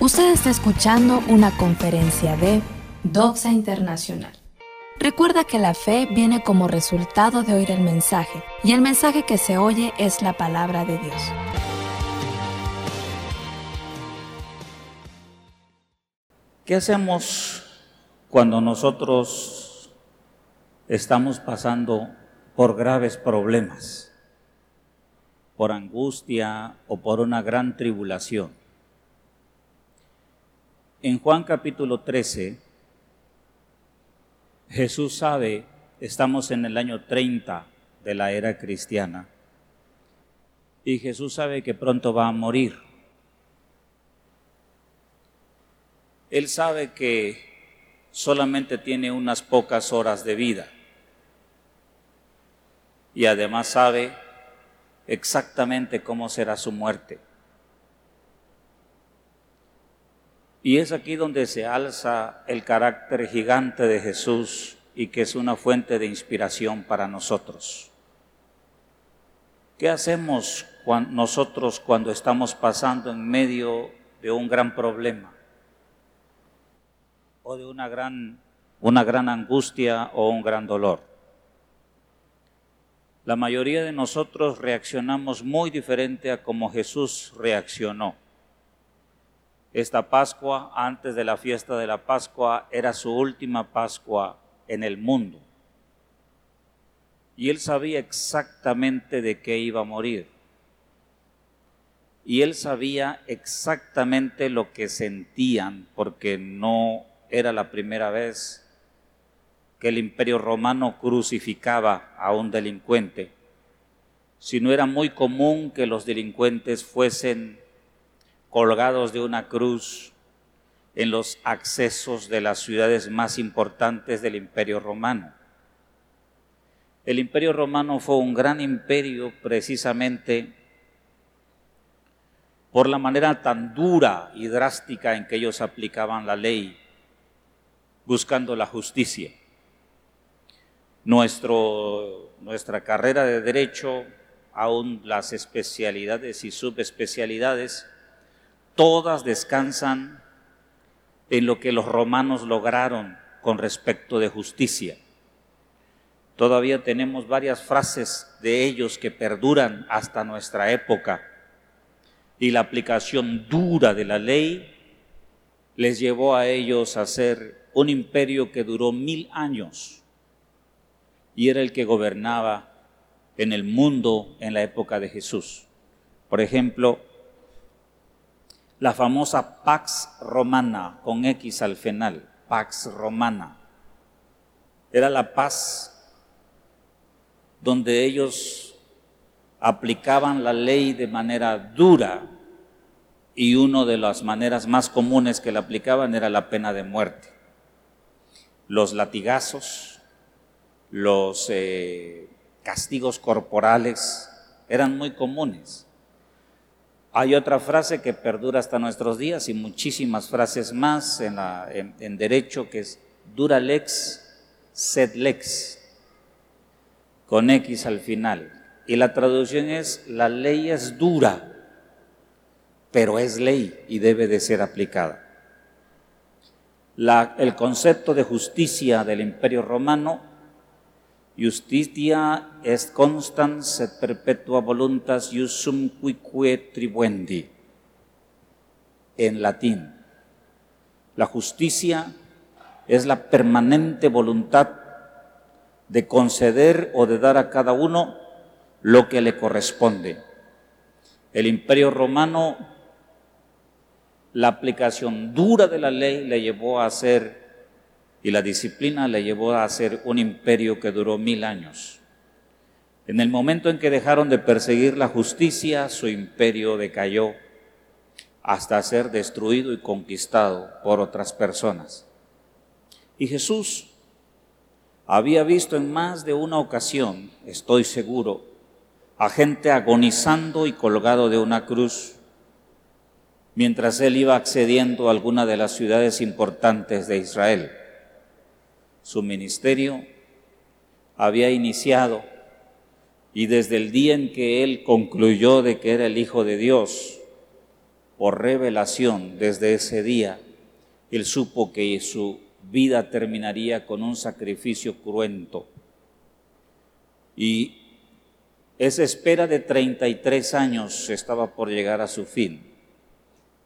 Usted está escuchando una conferencia de Doxa Internacional. Recuerda que la fe viene como resultado de oír el mensaje, y el mensaje que se oye es la palabra de Dios. ¿Qué hacemos cuando nosotros estamos pasando por graves problemas, por angustia o por una gran tribulación? En Juan capítulo 13, Jesús sabe, estamos en el año 30 de la era cristiana, y Jesús sabe que pronto va a morir. Él sabe que solamente tiene unas pocas horas de vida y además sabe exactamente cómo será su muerte. Y es aquí donde se alza el carácter gigante de Jesús y que es una fuente de inspiración para nosotros. ¿Qué hacemos nosotros cuando estamos pasando en medio de un gran problema o de una gran, una gran angustia o un gran dolor? La mayoría de nosotros reaccionamos muy diferente a como Jesús reaccionó. Esta Pascua, antes de la fiesta de la Pascua, era su última Pascua en el mundo. Y él sabía exactamente de qué iba a morir. Y él sabía exactamente lo que sentían, porque no era la primera vez que el imperio romano crucificaba a un delincuente, sino era muy común que los delincuentes fuesen colgados de una cruz en los accesos de las ciudades más importantes del imperio romano. El imperio romano fue un gran imperio precisamente por la manera tan dura y drástica en que ellos aplicaban la ley, buscando la justicia. Nuestra carrera de derecho, aún las especialidades y subespecialidades, todas descansan en lo que los romanos lograron con respecto de justicia. Todavía tenemos varias frases de ellos que perduran hasta nuestra época y la aplicación dura de la ley les llevó a ellos a ser un imperio que duró mil años y era el que gobernaba en el mundo en la época de Jesús. Por ejemplo, la famosa Pax Romana, con X al final, Pax Romana. Era la paz donde ellos aplicaban la ley de manera dura y una de las maneras más comunes que la aplicaban era la pena de muerte. Los latigazos, los eh, castigos corporales eran muy comunes. Hay otra frase que perdura hasta nuestros días y muchísimas frases más en, derecho que es dura lex, sed lex, con X al final. Y la traducción es, la ley es dura, pero es ley y debe de ser aplicada. el concepto de justicia del imperio romano Justitia est constans et perpetua voluntas iusum quique tribuendi. En latín, la justicia es la permanente voluntad de conceder o de dar a cada uno lo que le corresponde. El imperio romano, la aplicación dura de la ley le llevó a ser y la disciplina le llevó a ser un imperio que duró mil años. En el momento en que dejaron de perseguir la justicia, su imperio decayó hasta ser destruido y conquistado por otras personas. Y Jesús había visto en más de una ocasión, estoy seguro, a gente agonizando y colgado de una cruz, mientras él iba accediendo a alguna de las ciudades importantes de Israel su ministerio había iniciado y desde el día en que él concluyó de que era el Hijo de Dios, por revelación desde ese día, él supo que su vida terminaría con un sacrificio cruento. Y esa espera de 33 años estaba por llegar a su fin.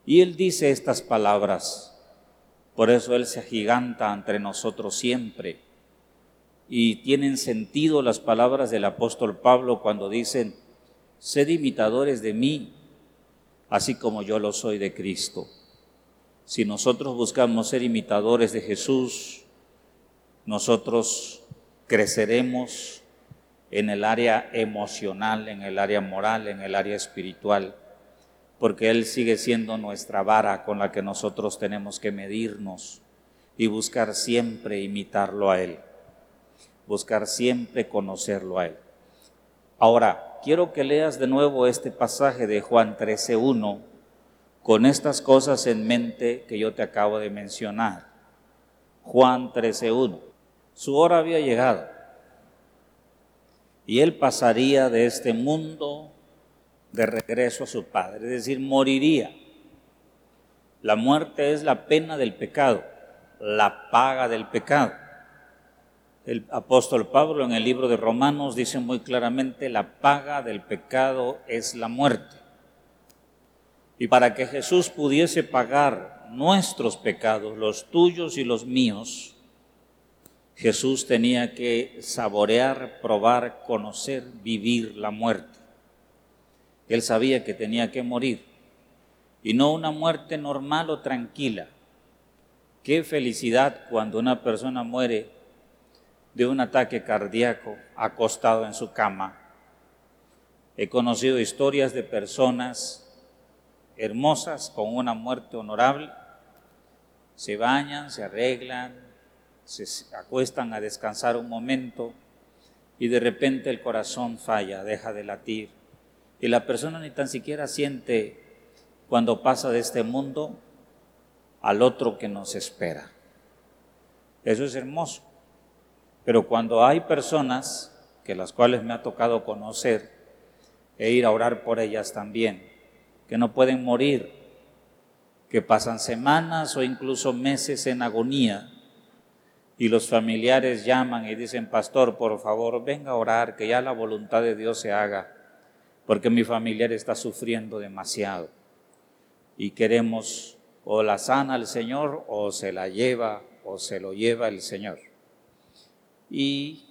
Y él dice estas palabras, por eso él se agiganta entre nosotros siempre. Y tienen sentido las palabras del apóstol Pablo cuando dicen, sed imitadores de mí, así como yo lo soy de Cristo. Si nosotros buscamos ser imitadores de Jesús, nosotros creceremos en el área emocional, en el área moral, en el área espiritual, porque Él sigue siendo nuestra vara con la que nosotros tenemos que medirnos y buscar siempre imitarlo a Él, buscar siempre conocerlo a Él. Ahora, quiero que leas de nuevo este pasaje de Juan 13.1 con estas cosas en mente que yo te acabo de mencionar. Juan 13.1. Su hora había llegado y él pasaría de este mundo de regreso a su Padre, es decir, moriría. La muerte es la pena del pecado, la paga del pecado. El apóstol Pablo en el libro de Romanos dice muy claramente, la paga del pecado es la muerte. Y para que Jesús pudiese pagar nuestros pecados, los tuyos y los míos, Jesús tenía que saborear, probar, conocer, vivir la muerte. Él sabía que tenía que morir y no una muerte normal o tranquila. Qué felicidad cuando una persona muere de un ataque cardíaco acostado en su cama. He conocido historias de personas hermosas con una muerte honorable. Se bañan, se arreglan, se acuestan a descansar un momento y de repente el corazón falla, deja de latir. Y la persona ni tan siquiera siente cuando pasa de este mundo al otro que nos espera. Eso es hermoso. Pero cuando hay personas que las cuales me ha tocado conocer e ir a orar por ellas también, que no pueden morir, que pasan semanas o incluso meses en agonía, y los familiares llaman y dicen, pastor, por favor, venga a orar, que ya la voluntad de Dios se haga, porque mi familiar está sufriendo demasiado y queremos o la sana el Señor o se la lleva o se lo lleva el Señor. Y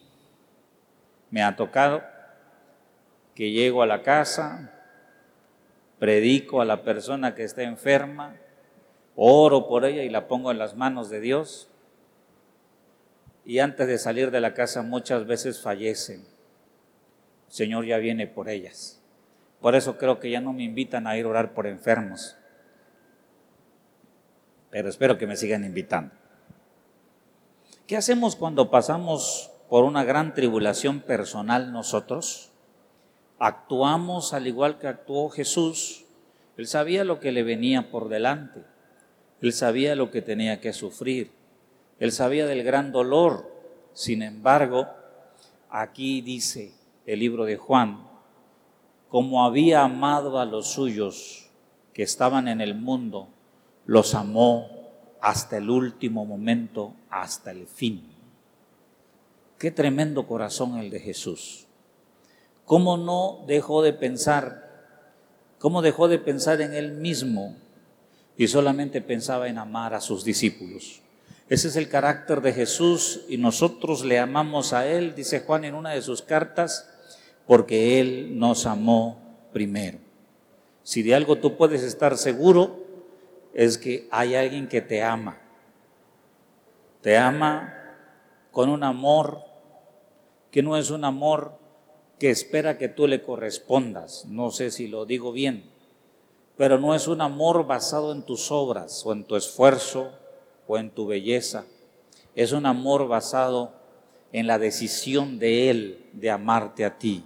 me ha tocado que llego a la casa, predico a la persona que está enferma, oro por ella y la pongo en las manos de Dios y antes de salir de la casa muchas veces fallecen. El Señor ya viene por ellas. Por eso creo que ya no me invitan a ir a orar por enfermos. Pero espero que me sigan invitando. ¿Qué hacemos cuando pasamos por una gran tribulación personal nosotros? Actuamos al igual que actuó Jesús. Él sabía lo que le venía por delante. Él sabía lo que tenía que sufrir él sabía del gran dolor. Sin embargo, aquí dice el libro de Juan, como había amado a los suyos que estaban en el mundo, los amó hasta el último momento, hasta el fin. Qué tremendo corazón el de Jesús. ¿Cómo no dejó de pensar? ¿Cómo dejó de pensar en él mismo y solamente pensaba en amar a sus discípulos? Ese es el carácter de Jesús y nosotros le amamos a Él, dice Juan en una de sus cartas, porque Él nos amó primero. Si de algo tú puedes estar seguro, es que hay alguien que te ama. Te ama con un amor que no es un amor que espera que tú le correspondas. No sé si lo digo bien, pero no es un amor basado en tus obras o en tu esfuerzo o en tu belleza. Es un amor basado en la decisión de Él de amarte a ti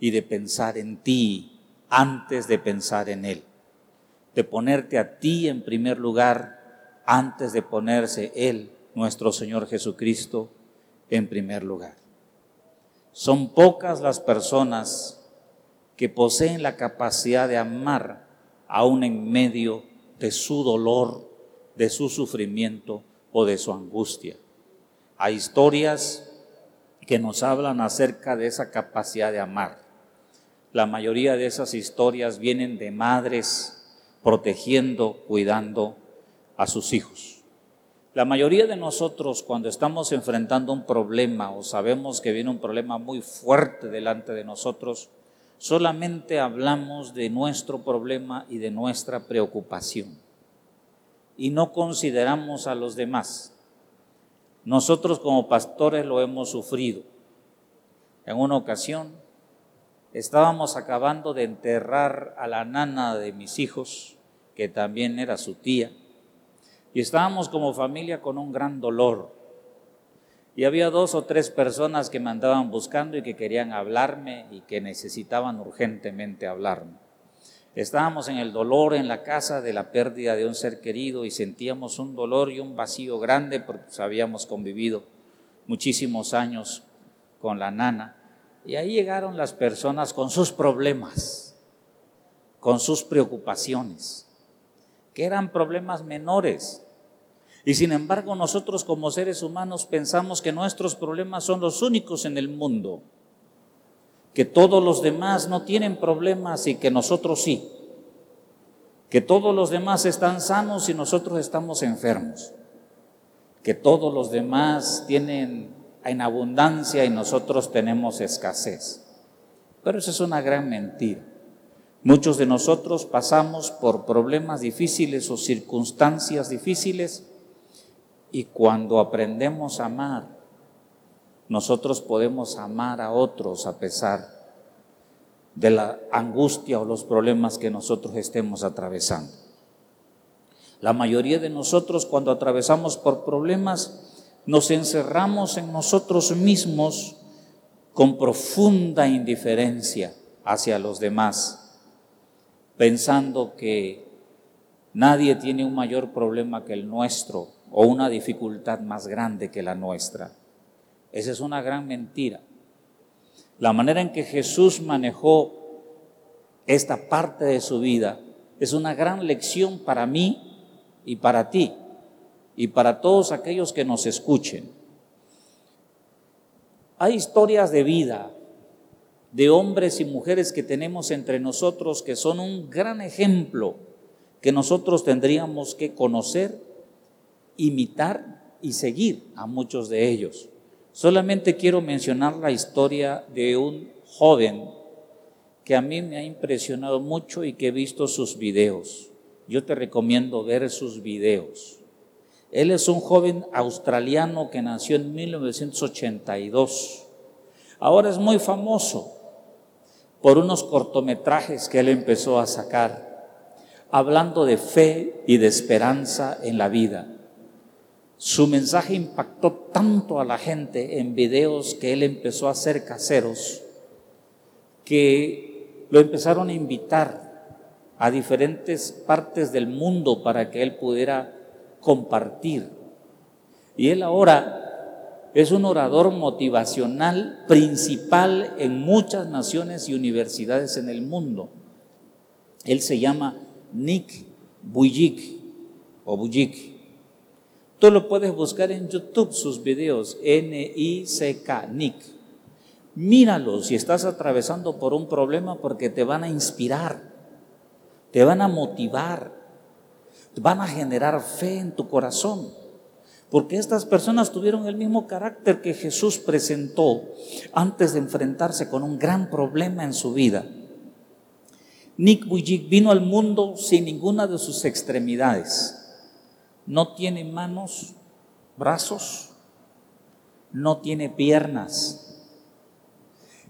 y de pensar en ti antes de pensar en Él. De ponerte a ti en primer lugar antes de ponerse Él, nuestro Señor Jesucristo, en primer lugar. Son pocas las personas que poseen la capacidad de amar aún en medio de su dolor, de su sufrimiento o de su angustia. Hay historias que nos hablan acerca de esa capacidad de amar. La mayoría de esas historias vienen de madres protegiendo, cuidando a sus hijos. La mayoría de nosotros cuando estamos enfrentando un problema o sabemos que viene un problema muy fuerte delante de nosotros, solamente hablamos de nuestro problema y de nuestra preocupación y no consideramos a los demás. Nosotros como pastores lo hemos sufrido. En una ocasión estábamos acabando de enterrar a la nana de mis hijos, que también era su tía, y estábamos como familia con un gran dolor y había dos o tres personas que me andaban buscando y que querían hablarme y que necesitaban urgentemente hablarme. Estábamos en el dolor en la casa de la pérdida de un ser querido y sentíamos un dolor y un vacío grande porque habíamos convivido muchísimos años con la nana. Y ahí llegaron las personas con sus problemas, con sus preocupaciones, que eran problemas menores, y sin embargo nosotros como seres humanos pensamos que nuestros problemas son los únicos en el mundo, que todos los demás no tienen problemas y que nosotros sí, que todos los demás están sanos y nosotros estamos enfermos, que todos los demás tienen en abundancia y nosotros tenemos escasez. Pero eso es una gran mentira. Muchos de nosotros pasamos por problemas difíciles o circunstancias difíciles y cuando aprendemos a amar, nosotros podemos amar a otros a pesar de la angustia o los problemas que nosotros estemos atravesando. La mayoría de nosotros cuando atravesamos por problemas nos encerramos en nosotros mismos con profunda indiferencia hacia los demás, pensando que nadie tiene un mayor problema que el nuestro o una dificultad más grande que la nuestra. Esa es una gran mentira. La manera en que Jesús manejó esta parte de su vida es una gran lección para mí y para ti y para todos aquellos que nos escuchen. Hay historias de vida de hombres y mujeres que tenemos entre nosotros que son un gran ejemplo que nosotros tendríamos que conocer imitar y seguir a muchos de ellos. Solamente quiero mencionar la historia de un joven que a mí me ha impresionado mucho y que he visto sus videos. Yo te recomiendo ver sus videos. Él es un joven australiano que nació en 1982. Ahora es muy famoso por unos cortometrajes que él empezó a sacar, hablando de fe y de esperanza en la vida. Su mensaje impactó tanto a la gente en videos que él empezó a hacer caseros, que lo empezaron a invitar a diferentes partes del mundo para que él pudiera compartir. Y él ahora es un orador motivacional principal en muchas naciones y universidades en el mundo. Él se llama Nick Bujik o Bujik. Tú lo puedes buscar en YouTube, sus videos, N-I-C-K, Nick. Míralos si estás atravesando por un problema porque te van a inspirar, te van a motivar, van a generar fe en tu corazón. Porque estas personas tuvieron el mismo carácter que Jesús presentó antes de enfrentarse con un gran problema en su vida. Nick Bujik vino al mundo sin ninguna de sus extremidades no tiene manos, brazos, no tiene piernas.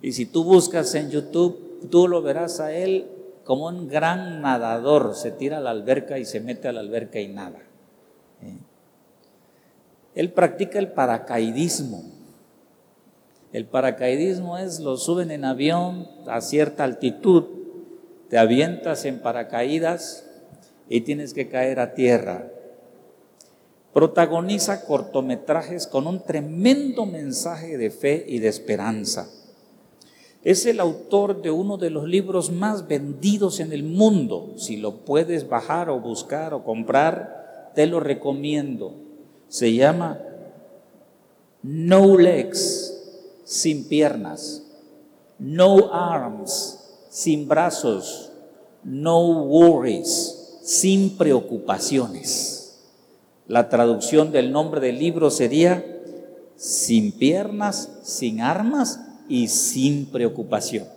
Y si tú buscas en YouTube, tú lo verás a él como un gran nadador, se tira a la alberca y se mete a la alberca y nada. ¿eh? Él practica el paracaidismo. El paracaidismo es lo suben en avión a cierta altitud, te avientas en paracaídas y tienes que caer a tierra protagoniza cortometrajes con un tremendo mensaje de fe y de esperanza. Es el autor de uno de los libros más vendidos en el mundo. Si lo puedes bajar o buscar o comprar, te lo recomiendo. Se llama No Legs, sin piernas. No Arms, sin brazos. No Worries, sin preocupaciones. La traducción del nombre del libro sería Sin piernas, sin armas y sin preocupación.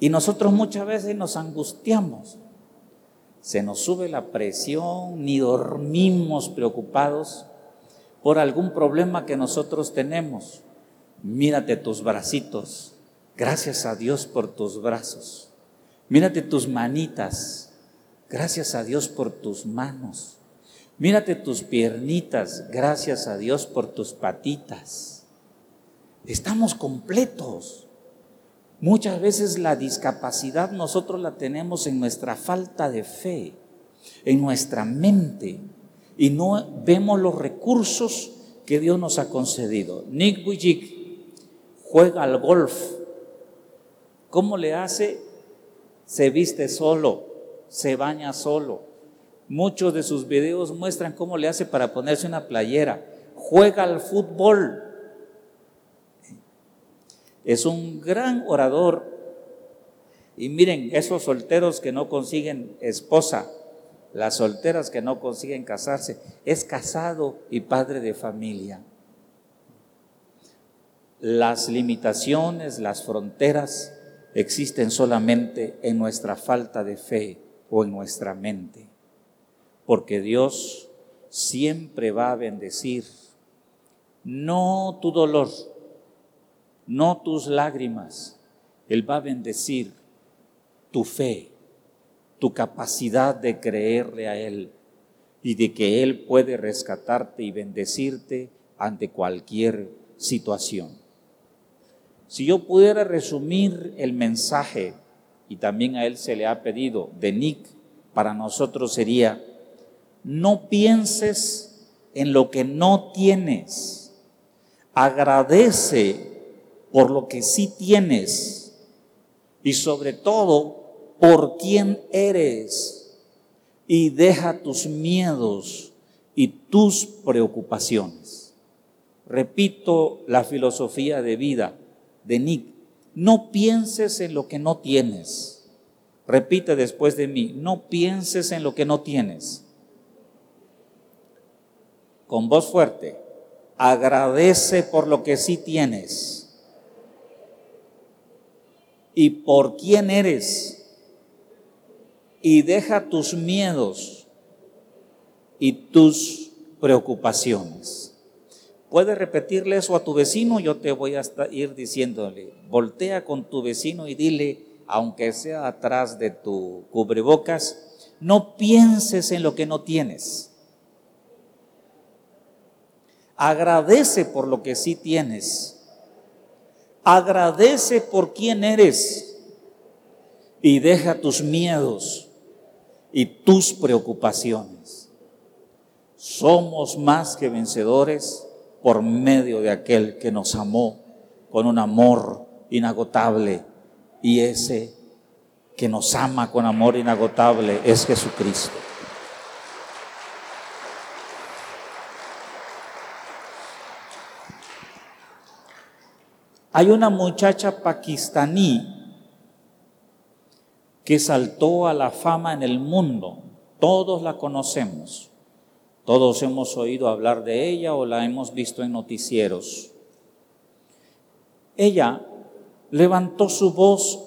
Y nosotros muchas veces nos angustiamos, se nos sube la presión, ni dormimos preocupados por algún problema que nosotros tenemos. Mírate tus bracitos, gracias a Dios por tus brazos. Mírate tus manitas, gracias a Dios por tus manos. Mírate tus piernitas, gracias a Dios por tus patitas. Estamos completos. Muchas veces la discapacidad nosotros la tenemos en nuestra falta de fe, en nuestra mente, y no vemos los recursos que Dios nos ha concedido. Nick Vujicic juega al golf. ¿Cómo le hace? Se viste solo, se baña solo. Muchos de sus videos muestran cómo le hace para ponerse una playera. Juega al fútbol es un gran orador. Y miren, esos solteros que no consiguen esposa, las solteras que no consiguen casarse, es casado y padre de familia. Las limitaciones, las fronteras existen solamente en nuestra falta de fe o en nuestra mente, porque Dios siempre va a bendecir, no tu dolor, no tus lágrimas. Él va a bendecir tu fe, tu capacidad de creerle a Él y de que Él puede rescatarte y bendecirte ante cualquier situación. Si yo pudiera resumir el mensaje, y también a Él se le ha pedido, de Nick, para nosotros sería, no pienses en lo que no tienes, agradece por lo que sí tienes y sobre todo por quién eres y deja tus miedos y tus preocupaciones. Repito la filosofía de vida de Nick. No pienses en lo que no tienes. Repite después de mí, no pienses en lo que no tienes. Con voz fuerte, agradece por lo que sí tienes y por quién eres. Y deja tus miedos y tus preocupaciones. Puedes repetirle eso a tu vecino, yo te voy a ir diciéndole, voltea con tu vecino y dile, aunque sea atrás de tu cubrebocas, no pienses en lo que no tienes. Agradece por lo que sí tienes Agradece por quién eres y deja tus miedos y tus preocupaciones. Somos más que vencedores por medio de aquel que nos amó con un amor inagotable y ese que nos ama con amor inagotable es Jesucristo. Hay una muchacha pakistaní que saltó a la fama en el mundo. Todos la conocemos. Todos hemos oído hablar de ella o la hemos visto en noticieros. Ella levantó su voz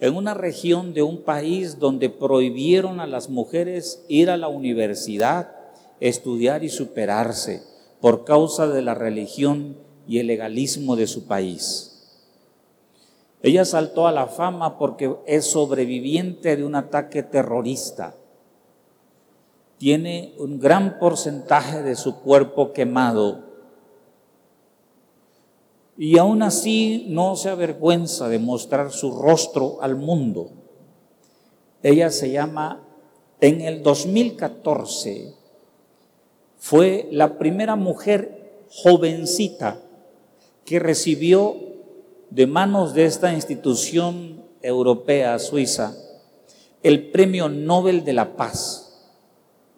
en una región de un país donde prohibieron a las mujeres ir a la universidad, estudiar y superarse por causa de la religión y el legalismo de su país. Ella saltó a la fama porque es sobreviviente de un ataque terrorista. Tiene un gran porcentaje de su cuerpo quemado. Y aún así no se avergüenza de mostrar su rostro al mundo. Ella se llama, en el 2014, fue la primera mujer jovencita que recibió de manos de esta institución europea suiza el Premio Nobel de la Paz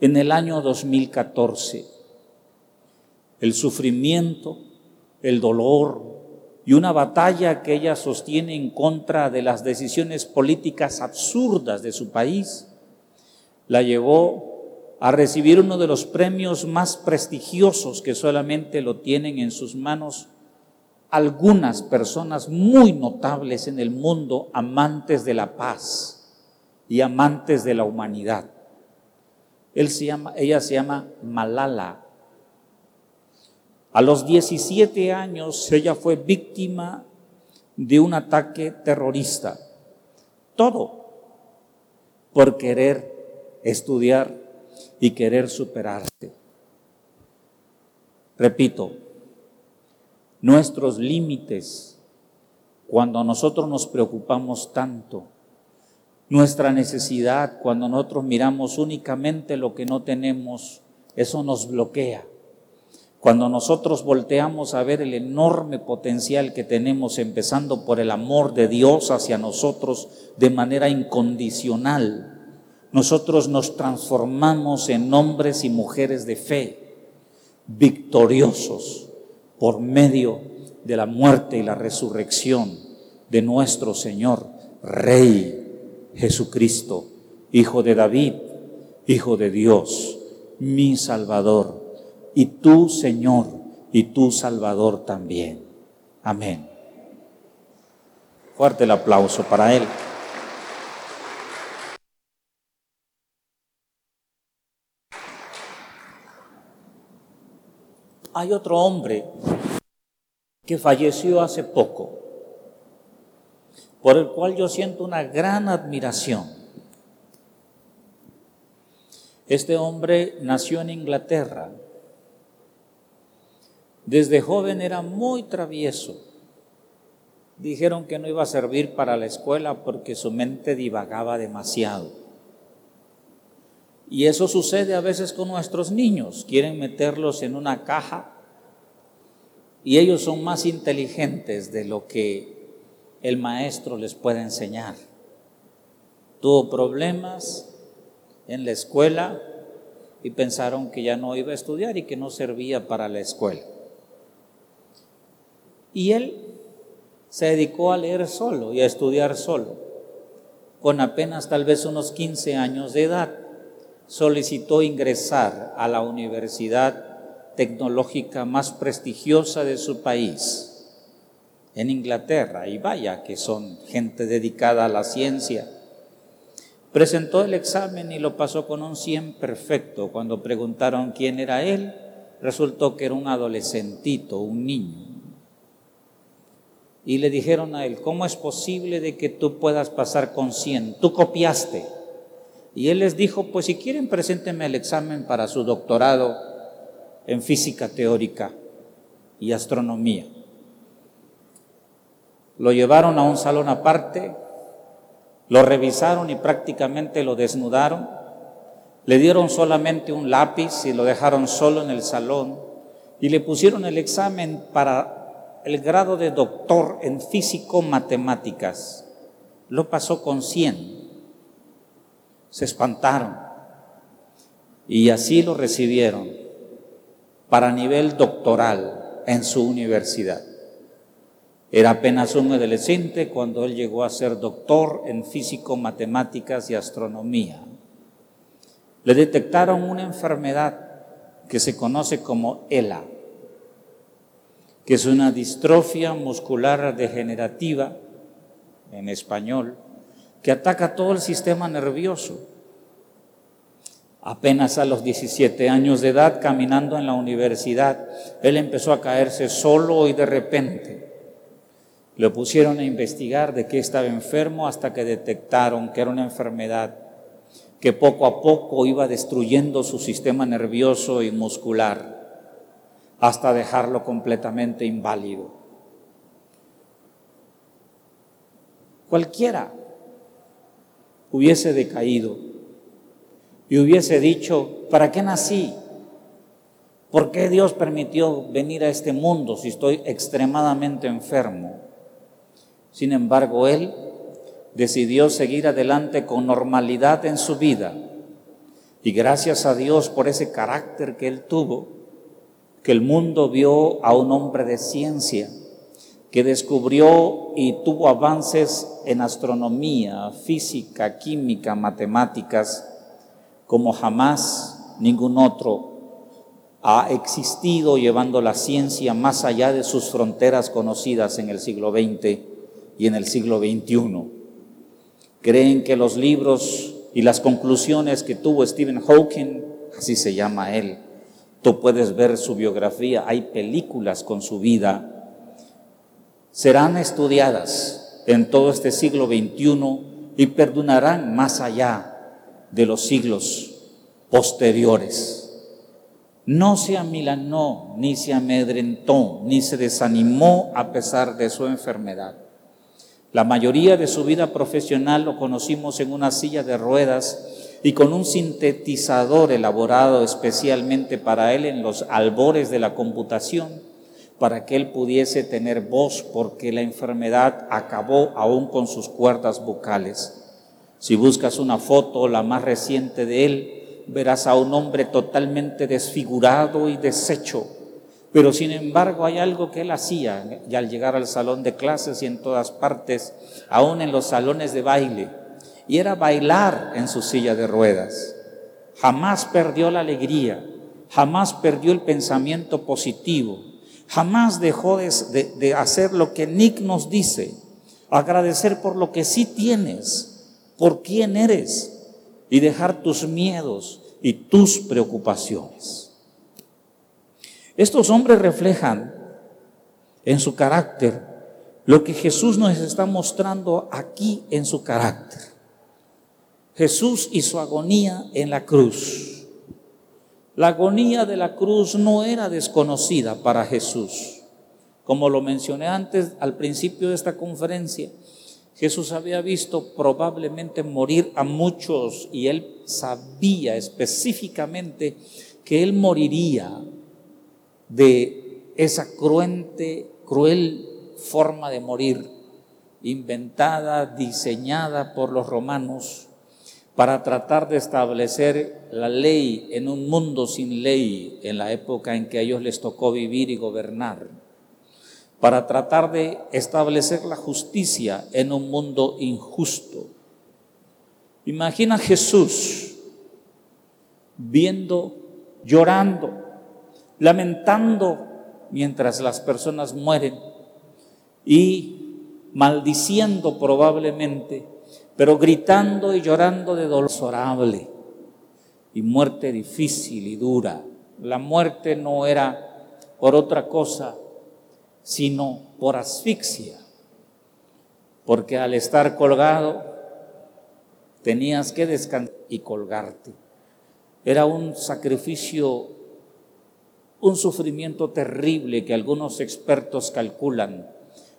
en el año 2014. El sufrimiento, el dolor y una batalla que ella sostiene en contra de las decisiones políticas absurdas de su país la llevó a recibir uno de los premios más prestigiosos que solamente lo tienen en sus manos algunas personas muy notables en el mundo, amantes de la paz y amantes de la humanidad. Ella se llama Malala. A los 17 años ella fue víctima de un ataque terrorista. Todo por querer estudiar y querer superarse. Repito, nuestros límites cuando nosotros nos preocupamos tanto, nuestra necesidad cuando nosotros miramos únicamente lo que no tenemos, eso nos bloquea. Cuando nosotros volteamos a ver el enorme potencial que tenemos, empezando por el amor de Dios hacia nosotros de manera incondicional, nosotros nos transformamos en hombres y mujeres de fe, victoriosos por medio de la muerte y la resurrección de nuestro Señor, Rey Jesucristo, Hijo de David, Hijo de Dios, mi Salvador, y tú, Señor, y tú, Salvador también. Amén. Fuerte el aplauso para Él. Hay otro hombre que falleció hace poco, por el cual yo siento una gran admiración. Este hombre nació en Inglaterra. Desde joven era muy travieso. Dijeron que no iba a servir para la escuela porque su mente divagaba demasiado. Y eso sucede a veces con nuestros niños. Quieren meterlos en una caja y ellos son más inteligentes de lo que el maestro les puede enseñar. Tuvo problemas en la escuela y pensaron que ya no iba a estudiar y que no servía para la escuela. Y él se dedicó a leer solo y a estudiar solo. Con apenas tal vez unos 15 años de edad solicitó ingresar a la universidad tecnológica más prestigiosa de su país, en Inglaterra, y vaya que son gente dedicada a la ciencia. Presentó el examen y lo pasó con un 100 perfecto. Cuando preguntaron quién era él, resultó que era un adolescentito, un niño. Y le dijeron a él, ¿cómo es posible de que tú puedas pasar con 100? Tú copiaste. Y él les dijo, pues si quieren, preséntenme el examen para su doctorado en física teórica y astronomía. Lo llevaron a un salón aparte, lo revisaron y prácticamente lo desnudaron. Le dieron solamente un lápiz y lo dejaron solo en el salón y le pusieron el examen para el grado de doctor en físico-matemáticas. Lo pasó con 100 se espantaron y así lo recibieron para nivel doctoral en su universidad. Era apenas un adolescente cuando él llegó a ser doctor en físico, matemáticas y astronomía. Le detectaron una enfermedad que se conoce como ELA, que es una distrofia muscular degenerativa en español, que ataca todo el sistema nervioso. Apenas a los 17 años de edad, caminando en la universidad, él empezó a caerse solo y de repente. Lo pusieron a investigar de qué estaba enfermo hasta que detectaron que era una enfermedad que poco a poco iba destruyendo su sistema nervioso y muscular hasta dejarlo completamente inválido. Cualquiera hubiese decaído y hubiese dicho, ¿para qué nací? ¿Por qué Dios permitió venir a este mundo si estoy extremadamente enfermo? Sin embargo, él decidió seguir adelante con normalidad en su vida. Y gracias a Dios por ese carácter que él tuvo, que el mundo vio a un hombre de ciencia, que descubrió y tuvo avances en astronomía, física, química, matemáticas, como jamás ningún otro ha existido llevando la ciencia más allá de sus fronteras conocidas en el siglo XX y en el siglo XXI. Creen que los libros y las conclusiones que tuvo Stephen Hawking, así se llama él, tú puedes ver su biografía, hay películas con su vida, serán estudiadas en todo este siglo XXI y perdonarán más allá de los siglos posteriores. No se amilanó, ni se amedrentó, ni se desanimó a pesar de su enfermedad. La mayoría de su vida profesional lo conocimos en una silla de ruedas y con un sintetizador elaborado especialmente para él en los albores de la computación, para que él pudiese tener voz, porque la enfermedad acabó aún con sus cuerdas vocales. Si buscas una foto, la más reciente de él, verás a un hombre totalmente desfigurado y deshecho, pero sin embargo hay algo que él hacía y al llegar al salón de clases y en todas partes, aún en los salones de baile, y era bailar en su silla de ruedas. Jamás perdió la alegría, jamás perdió el pensamiento positivo, jamás dejó de, hacer lo que Nick nos dice, agradecer por lo que sí tienes, por quién eres y dejar tus miedos y tus preocupaciones. Estos hombres reflejan en su carácter lo que Jesús nos está mostrando aquí en su carácter. Jesús y su agonía en la cruz. La agonía de la cruz no era desconocida para Jesús. Como lo mencioné antes al principio de esta conferencia, Jesús había visto probablemente morir a muchos y él sabía específicamente que él moriría de esa cruente, cruel forma de morir, inventada, diseñada por los romanos para tratar de establecer la ley en un mundo sin ley, en la época en que a ellos les tocó vivir y gobernar, para tratar de establecer la justicia en un mundo injusto. Imagina Jesús viendo, llorando, lamentando mientras las personas mueren y maldiciendo probablemente, pero gritando y llorando de dolor y muerte difícil y dura. La muerte no era por otra cosa, sino por asfixia, porque al estar colgado tenías que descansar y colgarte. Era un sacrificio un sufrimiento terrible que algunos expertos calculan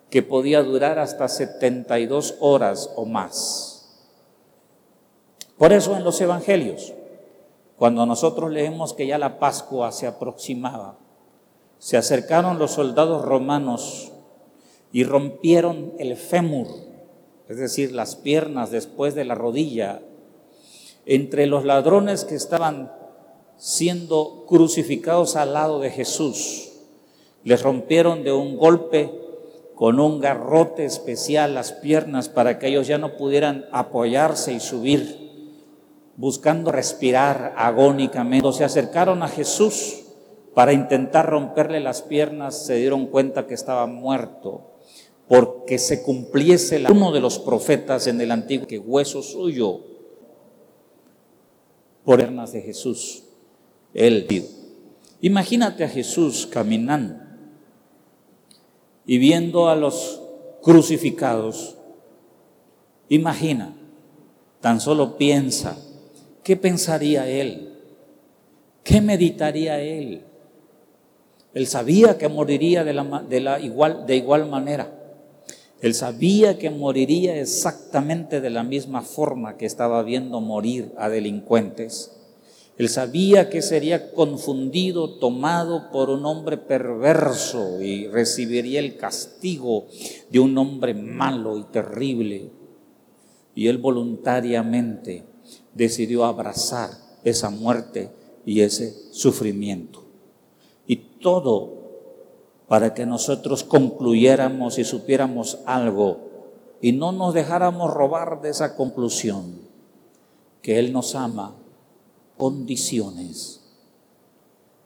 que podía durar hasta 72 horas o más. Por eso en los evangelios, cuando nosotros leemos que ya la Pascua se aproximaba, se acercaron los soldados romanos y rompieron el fémur, es decir, las piernas después de la rodilla, entre los ladrones que estaban siendo crucificados al lado de Jesús. Les rompieron de un golpe con un garrote especial las piernas para que ellos ya no pudieran apoyarse y subir, buscando respirar agónicamente. Se acercaron a Jesús para intentar romperle las piernas, se dieron cuenta que estaba muerto, porque se cumpliese uno de los profetas en el antiguo que hueso suyo por piernas de Jesús él Imagínate a Jesús caminando y viendo a los crucificados. Imagina, tan solo piensa, ¿qué pensaría él? ¿Qué meditaría él? Él sabía que moriría de, la, igual, de igual manera. Él sabía que moriría exactamente de la misma forma que estaba viendo morir a delincuentes. Él sabía que sería confundido, tomado por un hombre perverso y recibiría el castigo de un hombre malo y terrible. Y él voluntariamente decidió abrazar esa muerte y ese sufrimiento. Y todo para que nosotros concluyéramos y supiéramos algo y no nos dejáramos robar de esa conclusión, que Él nos ama condiciones,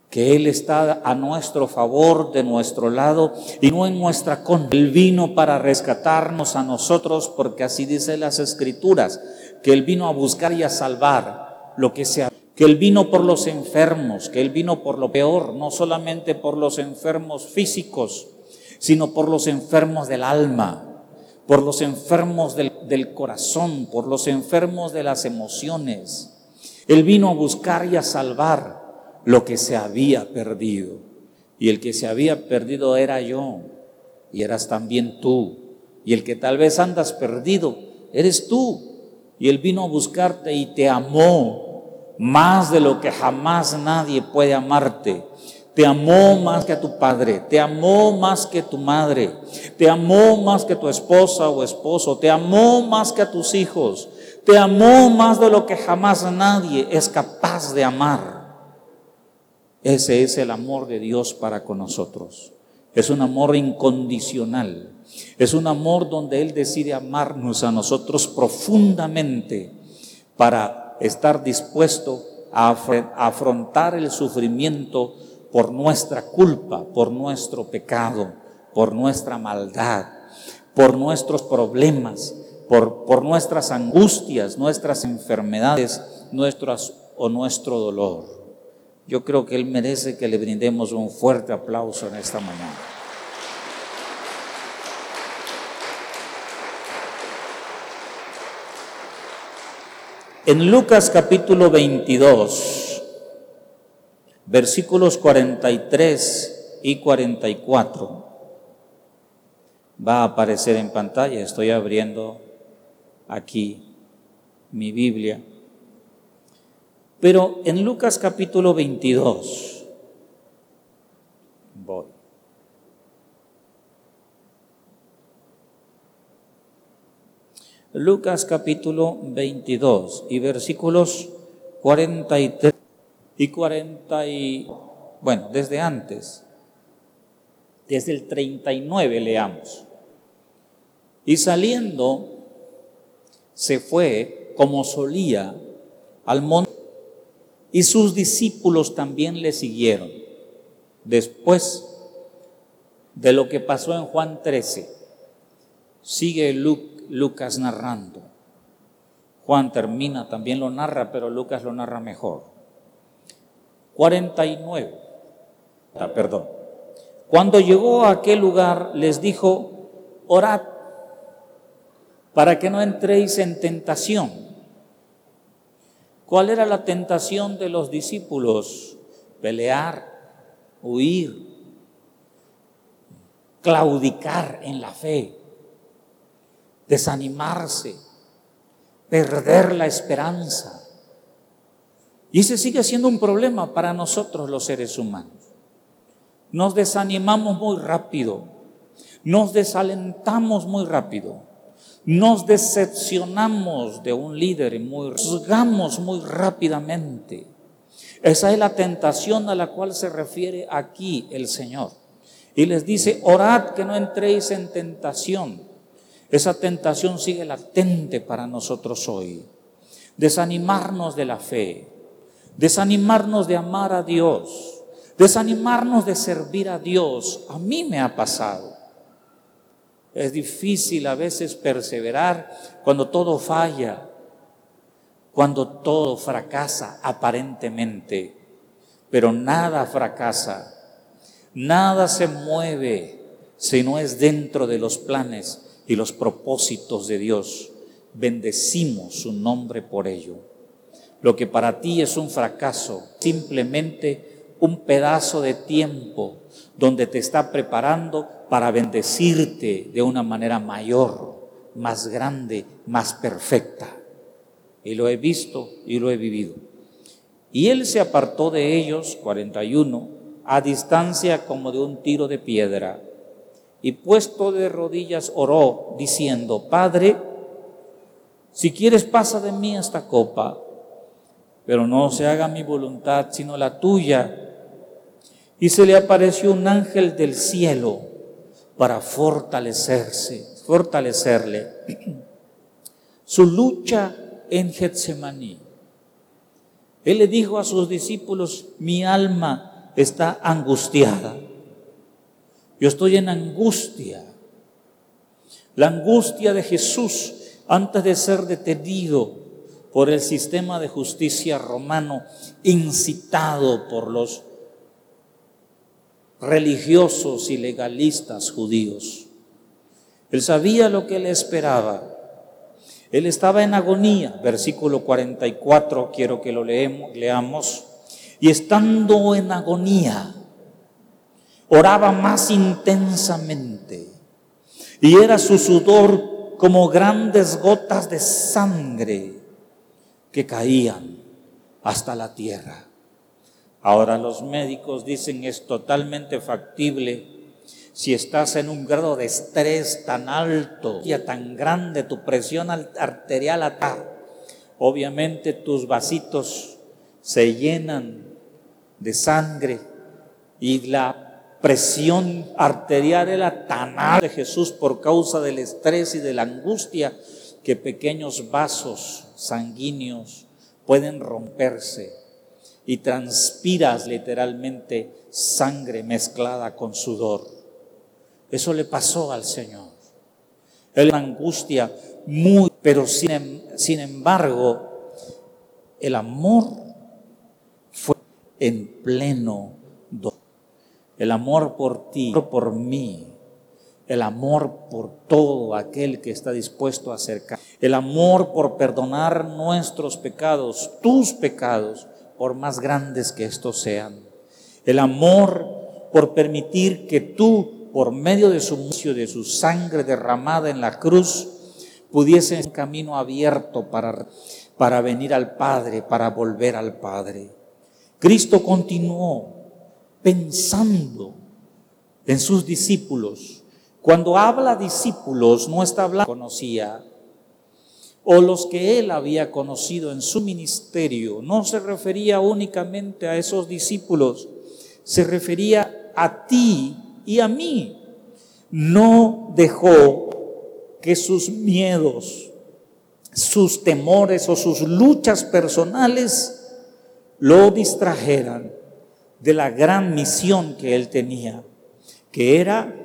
que Él está a nuestro favor, de nuestro lado y no en nuestra contra. Él vino para rescatarnos a nosotros porque así dice las escrituras, que Él vino a buscar y a salvar lo que sea que Él vino por los enfermos, que Él vino por lo peor, no solamente por los enfermos físicos, sino por los enfermos del alma, por los enfermos del, del corazón, por los enfermos de las emociones. Él vino a buscar y a salvar lo que se había perdido. Y el que se había perdido era yo, y eras también tú. Y el que tal vez andas perdido, eres tú. Y Él vino a buscarte y te amó más de lo que jamás nadie puede amarte. Te amó más que a tu padre, te amó más que tu madre, te amó más que tu esposa o esposo, te amó más que a tus hijos, te amó más de lo que jamás nadie es capaz de amar. Ese es el amor de Dios para con nosotros. Es un amor incondicional. Es un amor donde Él decide amarnos a nosotros profundamente para estar dispuesto a afrontar el sufrimiento por nuestra culpa, por nuestro pecado, por nuestra maldad, por nuestros problemas, por, nuestras angustias, nuestras enfermedades, nuestras o nuestro dolor. Yo creo que Él merece que le brindemos un fuerte aplauso en esta mañana. En Lucas capítulo 22, versículos 43 y 44, va a aparecer en pantalla, estoy abriendo aquí mi Biblia. Pero en Lucas capítulo 22, voy. Lucas capítulo 22 y versículos 43 y 40 y, bueno, desde antes, desde el 39 leamos. Y saliendo se fue, como solía, al monte y sus discípulos también le siguieron. Después de lo que pasó en Juan 13, sigue Lucas narrando. Juan termina, también lo narra, pero Lucas lo narra mejor. 49, ah, perdón. Cuando llegó a aquel lugar, les dijo, orad para que no entréis en tentación. ¿Cuál era la tentación de los discípulos? Pelear, huir, claudicar en la fe, desanimarse, perder la esperanza. Y ese sigue siendo un problema para nosotros los seres humanos. Nos desanimamos muy rápido, nos desalentamos muy rápido nos decepcionamos de un líder y muy, juzgamos muy rápidamente. Esa es la tentación a la cual se refiere aquí el Señor. Y les dice, orad que no entréis en tentación. Esa tentación sigue latente para nosotros hoy. Desanimarnos de la fe, desanimarnos de amar a Dios, desanimarnos de servir a Dios. A mí me ha pasado. Es difícil a veces perseverar cuando todo falla, cuando todo fracasa aparentemente, pero nada fracasa, nada se mueve si no es dentro de los planes y los propósitos de Dios. Bendecimos su nombre por ello. Lo que para ti es un fracaso, simplemente un pedazo de tiempo donde te está preparando para bendecirte de una manera mayor, más grande, más perfecta. Y lo he visto y lo he vivido. Y él se apartó de ellos, 41, a distancia como de un tiro de piedra, y puesto de rodillas oró, diciendo, Padre, si quieres pasa de mí esta copa, pero no se haga mi voluntad sino la tuya. Y se le apareció un ángel del cielo para fortalecerse, fortalecerle su lucha en Getsemaní. Él le dijo a sus discípulos, mi alma está angustiada. Yo estoy en angustia. La angustia de Jesús antes de ser detenido por el sistema de justicia romano, incitado por los religiosos y legalistas judíos. Él sabía lo que le esperaba. Él estaba en agonía, versículo 44, quiero que lo leemos, leamos. Y estando en agonía, oraba más intensamente. Y era su sudor como grandes gotas de sangre que caían hasta la tierra. Ahora los médicos dicen es totalmente factible si estás en un grado de estrés tan alto, y tan grande, tu presión arterial está, obviamente tus vasitos se llenan de sangre y la presión arterial era tan alta de Jesús por causa del estrés y de la angustia que pequeños vasos sanguíneos pueden romperse y transpiras literalmente sangre mezclada con sudor. Eso le pasó al Señor. Él angustia muy, pero sin, em, sin embargo, el amor fue en pleno El amor por ti, por mí, el amor por todo aquel que está dispuesto a acercar, el amor por perdonar nuestros pecados, tus pecados, por más grandes que estos sean. El amor por permitir que tú, por medio de su mucio, de su sangre derramada en la cruz, pudiese un camino abierto para, para venir al Padre, para volver al Padre. Cristo continuó pensando en sus discípulos. Cuando habla discípulos, no está hablando conocía o los que él había conocido en su ministerio. No se refería únicamente a esos discípulos, se refería a ti y a mí. No dejó que sus miedos, sus temores o sus luchas personales lo distrajeran de la gran misión que él tenía, que era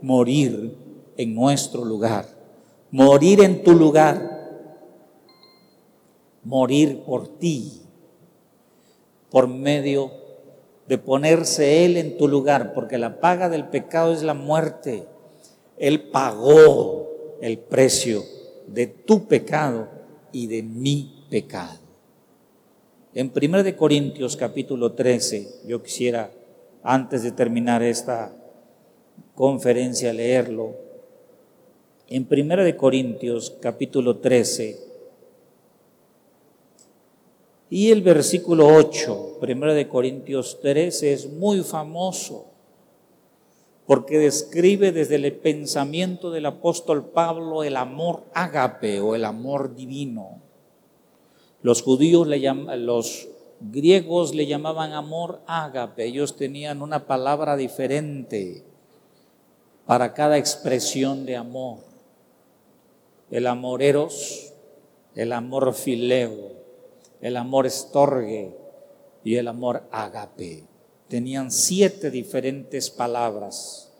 morir en nuestro lugar, morir en tu lugar morir por ti, por medio de ponerse Él en tu lugar, porque la paga del pecado es la muerte. Él pagó el precio de tu pecado y de mi pecado. En 1 de Corintios capítulo 13, yo quisiera antes de terminar esta conferencia leerlo. En 1 de Corintios capítulo 13 y el versículo 8, primero de Corintios 13, es muy famoso porque describe desde el pensamiento del apóstol Pablo el amor ágape o el amor divino. Los judíos le llaman, los griegos le llamaban amor ágape, ellos tenían una palabra diferente para cada expresión de amor. El amor eros, el amor fileo, el amor estorgue y el amor agape. Tenían siete diferentes palabras,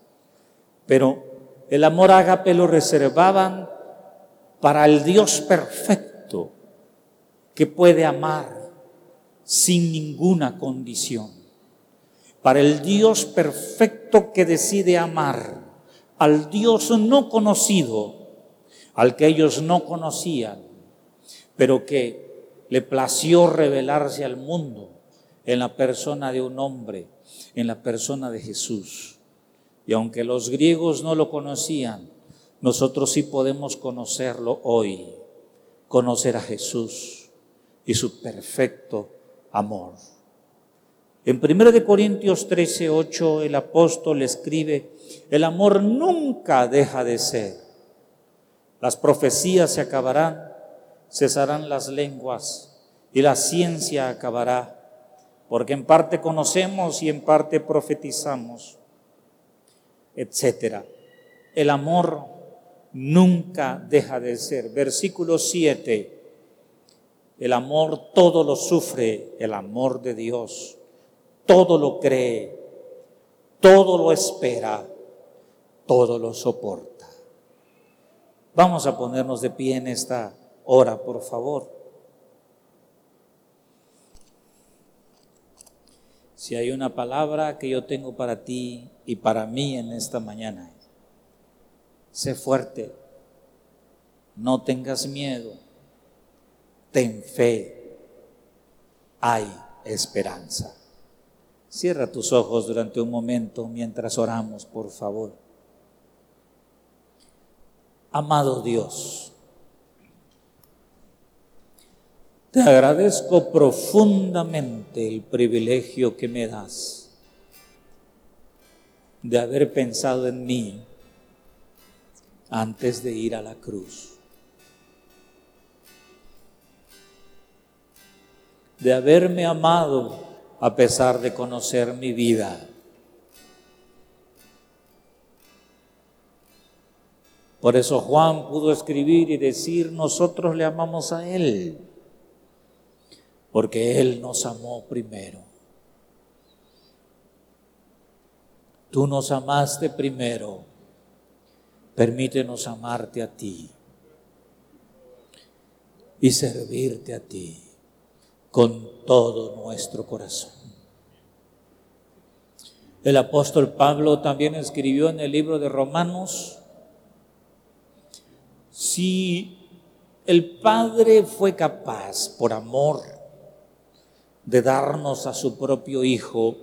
pero el amor agape lo reservaban para el Dios perfecto que puede amar sin ninguna condición. Para el Dios perfecto que decide amar al Dios no conocido, al que ellos no conocían, pero que le plació revelarse al mundo en la persona de un hombre, en la persona de Jesús. Y aunque los griegos no lo conocían, nosotros sí podemos conocerlo hoy, conocer a Jesús y su perfecto amor. En 1 Corintios 13, 8 el apóstol escribe, el amor nunca deja de ser. Las profecías se acabarán, cesarán las lenguas y la ciencia acabará, porque en parte conocemos y en parte profetizamos, etc. El amor nunca deja de ser. Versículo 7. El amor todo lo sufre, el amor de Dios todo lo cree, todo lo espera, todo lo soporta. Vamos a ponernos de pie en esta hora, por favor. Si hay una palabra que yo tengo para ti y para mí en esta mañana, sé fuerte, no tengas miedo, ten fe, hay esperanza. Cierra tus ojos durante un momento mientras oramos, por favor. Amado Dios, te agradezco profundamente el privilegio que me das de haber pensado en mí antes de ir a la cruz. De haberme amado a pesar de conocer mi vida. Por eso Juan pudo escribir y decir, nosotros le amamos a Él, porque Él nos amó primero. Tú nos amaste primero, permítenos amarte a ti y servirte a ti con todo nuestro corazón. El apóstol Pablo también escribió en el libro de Romanos, si el Padre fue capaz, por amor, de darnos a su propio Hijo,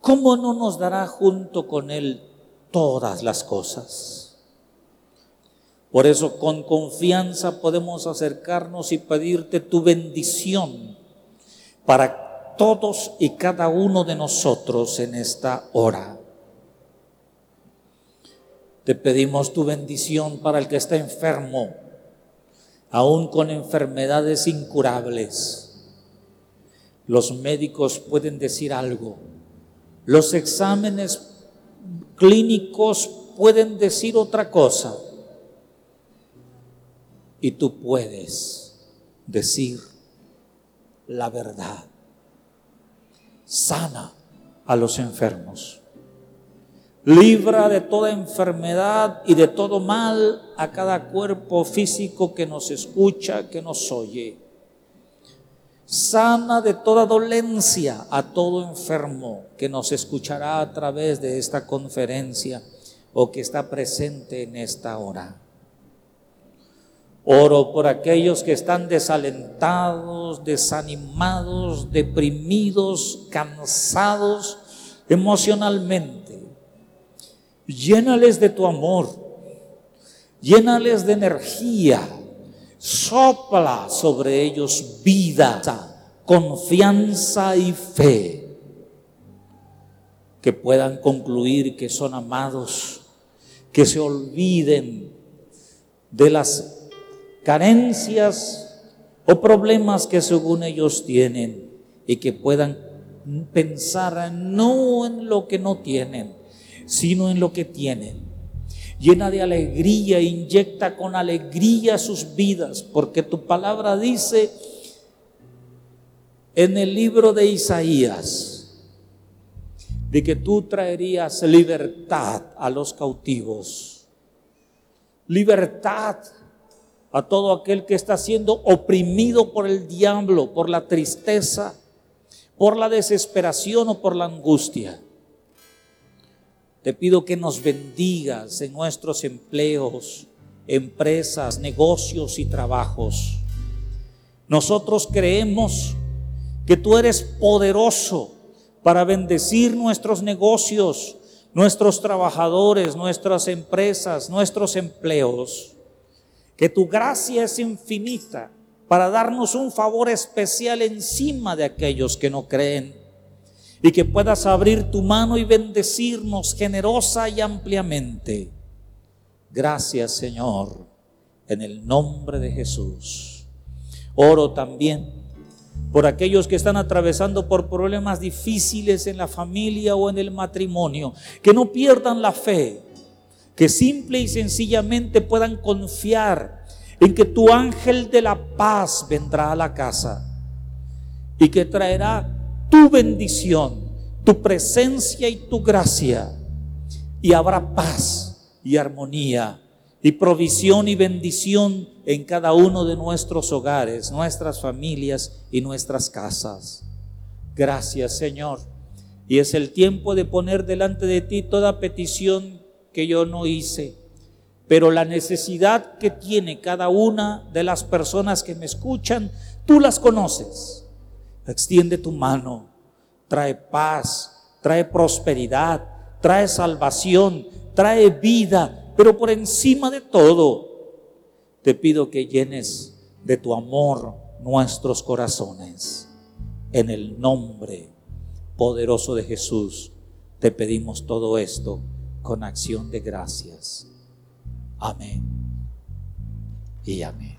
¿cómo no nos dará junto con Él todas las cosas? Por eso con confianza podemos acercarnos y pedirte tu bendición para todos y cada uno de nosotros en esta hora. Te pedimos tu bendición para el que está enfermo, aún con enfermedades incurables. Los médicos pueden decir algo, los exámenes clínicos pueden decir otra cosa y tú puedes decir la verdad. Sana a los enfermos. Libra de toda enfermedad y de todo mal a cada cuerpo físico que nos escucha, que nos oye. Sana de toda dolencia a todo enfermo que nos escuchará a través de esta conferencia o que está presente en esta hora. Oro por aquellos que están desalentados, desanimados, deprimidos, cansados emocionalmente. Llénales de tu amor, llénales de energía, sopla sobre ellos vida, confianza y fe. Que puedan concluir que son amados, que se olviden de las carencias o problemas que según ellos tienen y que puedan pensar no en lo que no tienen, sino en lo que tienen. Llena de alegría, inyecta con alegría sus vidas, porque tu palabra dice en el libro de Isaías, de que tú traerías libertad a los cautivos, libertad a todo aquel que está siendo oprimido por el diablo, por la tristeza, por la desesperación o por la angustia. Te pido que nos bendigas en nuestros empleos, empresas, negocios y trabajos. Nosotros creemos que tú eres poderoso para bendecir nuestros negocios, nuestros trabajadores, nuestras empresas, nuestros empleos que tu gracia es infinita para darnos un favor especial encima de aquellos que no creen. Y que puedas abrir tu mano y bendecirnos generosa y ampliamente. Gracias Señor, en el nombre de Jesús. Oro también por aquellos que están atravesando por problemas difíciles en la familia o en el matrimonio, que no pierdan la fe, que simple y sencillamente puedan confiar en que tu ángel de la paz vendrá a la casa y que traerá tu bendición, tu presencia y tu gracia. Y habrá paz y armonía y provisión y bendición en cada uno de nuestros hogares, nuestras familias y nuestras casas. Gracias Señor. Y es el tiempo de poner delante de ti toda petición que yo no hice pero la necesidad que tiene cada una de las personas que me escuchan, tú las conoces. Extiende tu mano, trae paz, trae prosperidad, trae salvación, trae vida, pero por encima de todo, te pido que llenes de tu amor nuestros corazones. En el nombre poderoso de Jesús, te pedimos todo esto con acción de gracias. Amén. Y amén.